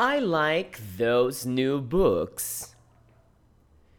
I like those new books.